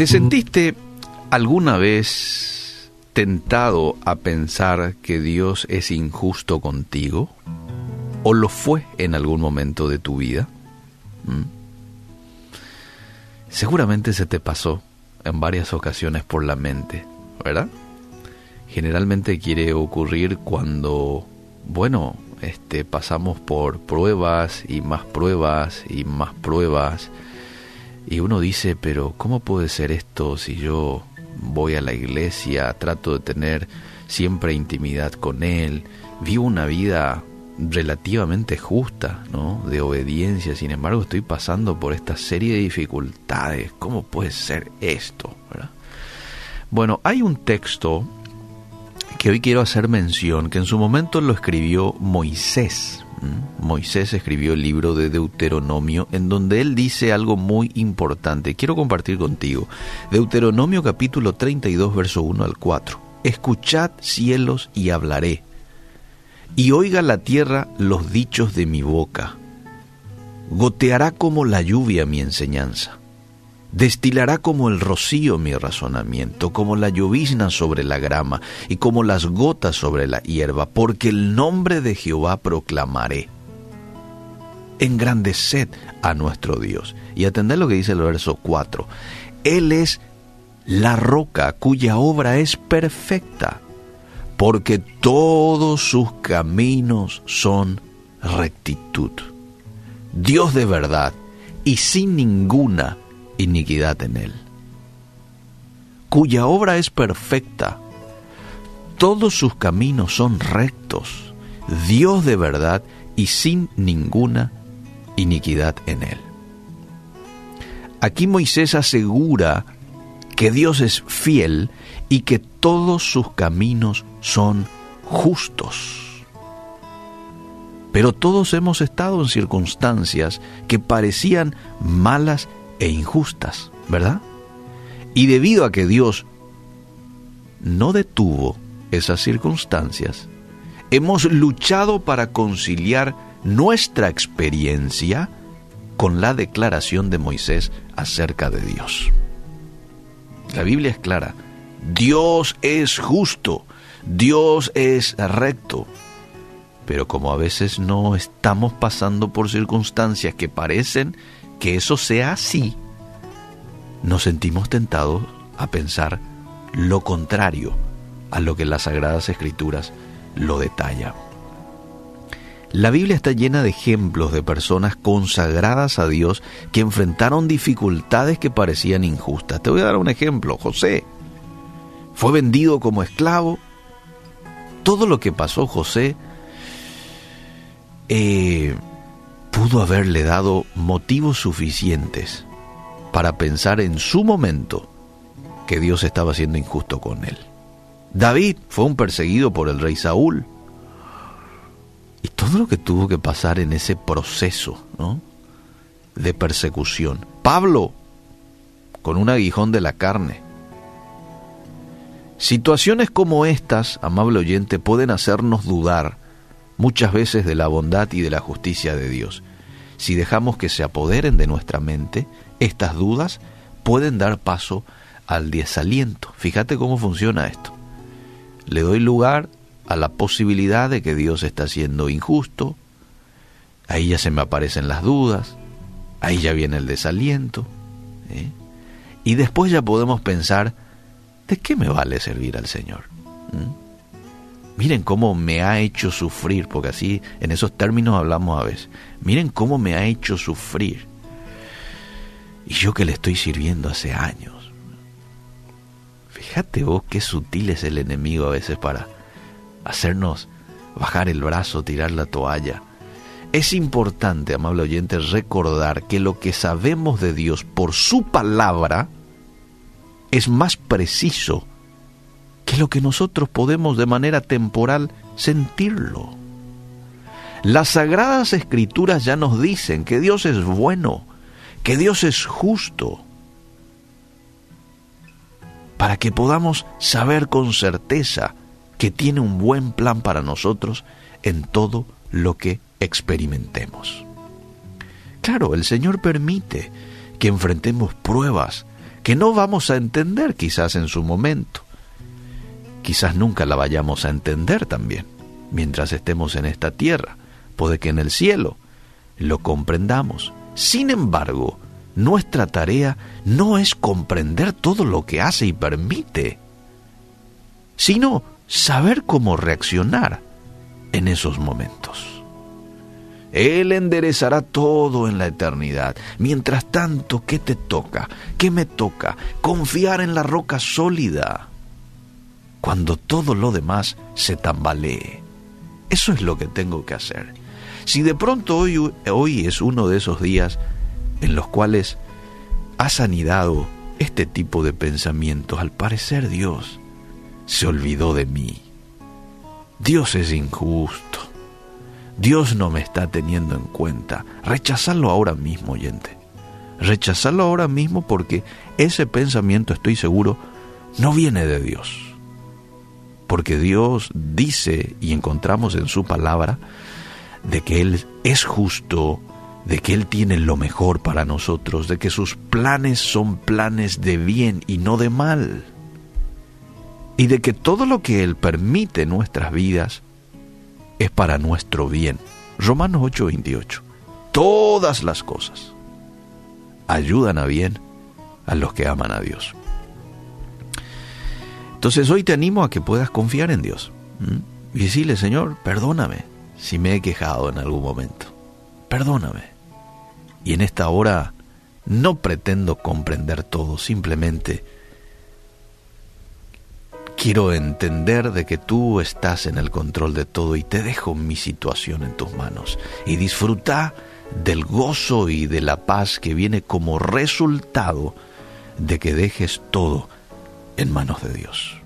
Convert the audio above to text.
¿Te sentiste alguna vez tentado a pensar que Dios es injusto contigo? ¿O lo fue en algún momento de tu vida? ¿Mm? Seguramente se te pasó en varias ocasiones por la mente, ¿verdad? Generalmente quiere ocurrir cuando, bueno, este, pasamos por pruebas y más pruebas y más pruebas y uno dice, pero ¿cómo puede ser esto si yo voy a la iglesia, trato de tener siempre intimidad con Él, vivo una vida relativamente justa, ¿no? De obediencia, sin embargo estoy pasando por esta serie de dificultades, ¿cómo puede ser esto? Bueno, hay un texto que hoy quiero hacer mención, que en su momento lo escribió Moisés, Moisés escribió el libro de Deuteronomio en donde él dice algo muy importante. Quiero compartir contigo. Deuteronomio capítulo 32, verso 1 al 4. Escuchad cielos y hablaré. Y oiga la tierra los dichos de mi boca. Goteará como la lluvia mi enseñanza Destilará como el rocío mi razonamiento, como la llovizna sobre la grama y como las gotas sobre la hierba, porque el nombre de Jehová proclamaré. Engrandeced a nuestro Dios. Y atended lo que dice el verso 4. Él es la roca cuya obra es perfecta, porque todos sus caminos son rectitud. Dios de verdad y sin ninguna iniquidad en él, cuya obra es perfecta, todos sus caminos son rectos, Dios de verdad y sin ninguna iniquidad en él. Aquí Moisés asegura que Dios es fiel y que todos sus caminos son justos. Pero todos hemos estado en circunstancias que parecían malas e injustas, ¿verdad? Y debido a que Dios no detuvo esas circunstancias, hemos luchado para conciliar nuestra experiencia con la declaración de Moisés acerca de Dios. La Biblia es clara, Dios es justo, Dios es recto, pero como a veces no estamos pasando por circunstancias que parecen que eso sea así, nos sentimos tentados a pensar lo contrario a lo que las Sagradas Escrituras lo detallan. La Biblia está llena de ejemplos de personas consagradas a Dios que enfrentaron dificultades que parecían injustas. Te voy a dar un ejemplo. José fue vendido como esclavo. Todo lo que pasó José eh, pudo haberle dado motivos suficientes para pensar en su momento que Dios estaba siendo injusto con él. David fue un perseguido por el rey Saúl. Y todo lo que tuvo que pasar en ese proceso de persecución. Pablo, con un aguijón de la carne. Situaciones como estas, amable oyente, pueden hacernos dudar muchas veces de la bondad y de la justicia de Dios. Si dejamos que se apoderen de nuestra mente, estas dudas pueden dar paso al desaliento. Fíjate cómo funciona esto. Le doy lugar a la posibilidad de que Dios está siendo injusto, ahí ya se me aparecen las dudas, ahí ya viene el desaliento, ¿eh? y después ya podemos pensar, ¿de qué me vale servir al Señor? ¿Mm? Miren cómo me ha hecho sufrir, porque así en esos términos hablamos a veces. Miren cómo me ha hecho sufrir. Y yo que le estoy sirviendo hace años. Fíjate vos qué sutil es el enemigo a veces para hacernos bajar el brazo, tirar la toalla. Es importante, amable oyente, recordar que lo que sabemos de Dios por su palabra es más preciso que lo que nosotros podemos de manera temporal sentirlo. Las sagradas escrituras ya nos dicen que Dios es bueno, que Dios es justo, para que podamos saber con certeza que tiene un buen plan para nosotros en todo lo que experimentemos. Claro, el Señor permite que enfrentemos pruebas que no vamos a entender quizás en su momento. Quizás nunca la vayamos a entender también mientras estemos en esta tierra. Puede que en el cielo lo comprendamos. Sin embargo, nuestra tarea no es comprender todo lo que hace y permite, sino saber cómo reaccionar en esos momentos. Él enderezará todo en la eternidad. Mientras tanto, ¿qué te toca? ¿Qué me toca? Confiar en la roca sólida. Cuando todo lo demás se tambalee. Eso es lo que tengo que hacer. Si de pronto hoy, hoy es uno de esos días en los cuales has anidado este tipo de pensamientos, al parecer Dios se olvidó de mí. Dios es injusto. Dios no me está teniendo en cuenta. Rechazarlo ahora mismo, oyente. Rechazarlo ahora mismo porque ese pensamiento, estoy seguro, no viene de Dios. Porque Dios dice, y encontramos en su palabra, de que Él es justo, de que Él tiene lo mejor para nosotros, de que sus planes son planes de bien y no de mal, y de que todo lo que Él permite en nuestras vidas es para nuestro bien. Romanos 8:28. Todas las cosas ayudan a bien a los que aman a Dios. Entonces hoy te animo a que puedas confiar en Dios y decirle, Señor, perdóname si me he quejado en algún momento. Perdóname. Y en esta hora no pretendo comprender todo, simplemente quiero entender de que tú estás en el control de todo y te dejo mi situación en tus manos. Y disfruta del gozo y de la paz que viene como resultado de que dejes todo en manos de Dios.